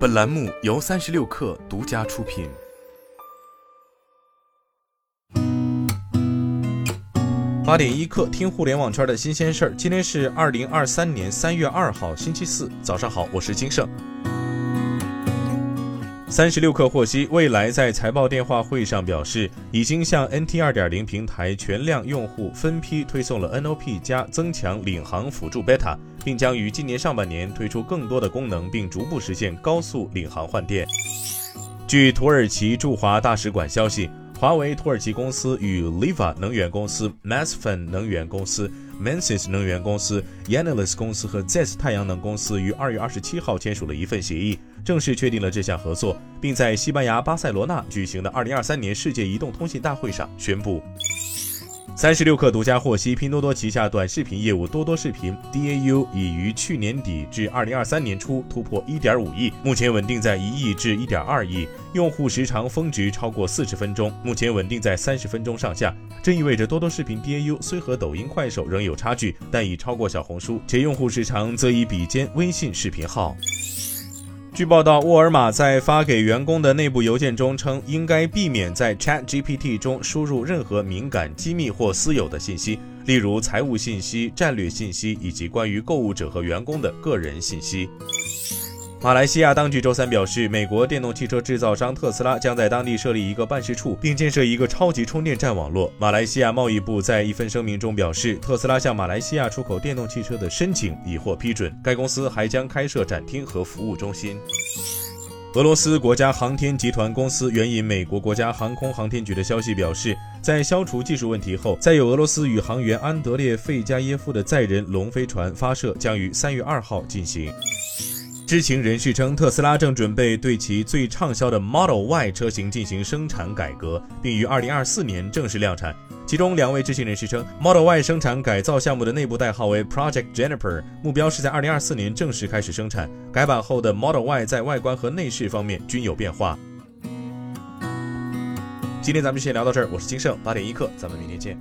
本栏目由三十六氪独家出品。八点一刻，听互联网圈的新鲜事儿。今天是二零二三年三月二号，星期四，早上好，我是金盛。三十六氪获悉，蔚来在财报电话会上表示，已经向 NT 二点零平台全量用户分批推送了 NOP 加增强领航辅助 beta，并将于今年上半年推出更多的功能，并逐步实现高速领航换电。据土耳其驻华大使馆消息。华为土耳其公司与 Liva 能源公司、m a s f e n 能源公司、Mensis 能源公司、Yanalis 公司和 ZES 太阳能公司于二月二十七号签署了一份协议，正式确定了这项合作，并在西班牙巴塞罗那举行的二零二三年世界移动通信大会上宣布。三十六氪独家获悉，拼多多旗下短视频业务多多视频 DAU 已于去年底至二零二三年初突破一点五亿，目前稳定在一亿至一点二亿，用户时长峰值超过四十分钟，目前稳定在三十分钟上下。这意味着多多视频 DAU 虽和抖音、快手仍有差距，但已超过小红书，且用户时长则已比肩微信视频号。据报道，沃尔玛在发给员工的内部邮件中称，应该避免在 ChatGPT 中输入任何敏感、机密或私有的信息，例如财务信息、战略信息以及关于购物者和员工的个人信息。马来西亚当局周三表示，美国电动汽车制造商特斯拉将在当地设立一个办事处，并建设一个超级充电站网络。马来西亚贸易部在一份声明中表示，特斯拉向马来西亚出口电动汽车的申请已获批准。该公司还将开设展厅和服务中心。俄罗斯国家航天集团公司援引美国国家航空航天局的消息表示，在消除技术问题后，载有俄罗斯宇航员安德烈·费加耶夫的载人龙飞船发射将于三月二号进行。知情人士称，特斯拉正准备对其最畅销的 Model Y 车型进行生产改革，并于2024年正式量产。其中两位知情人士称，Model Y 生产改造项目的内部代号为 Project Jennifer，目标是在2024年正式开始生产。改版后的 Model Y 在外观和内饰方面均有变化。今天咱们就先聊到这儿，我是金盛，八点一刻，咱们明天见。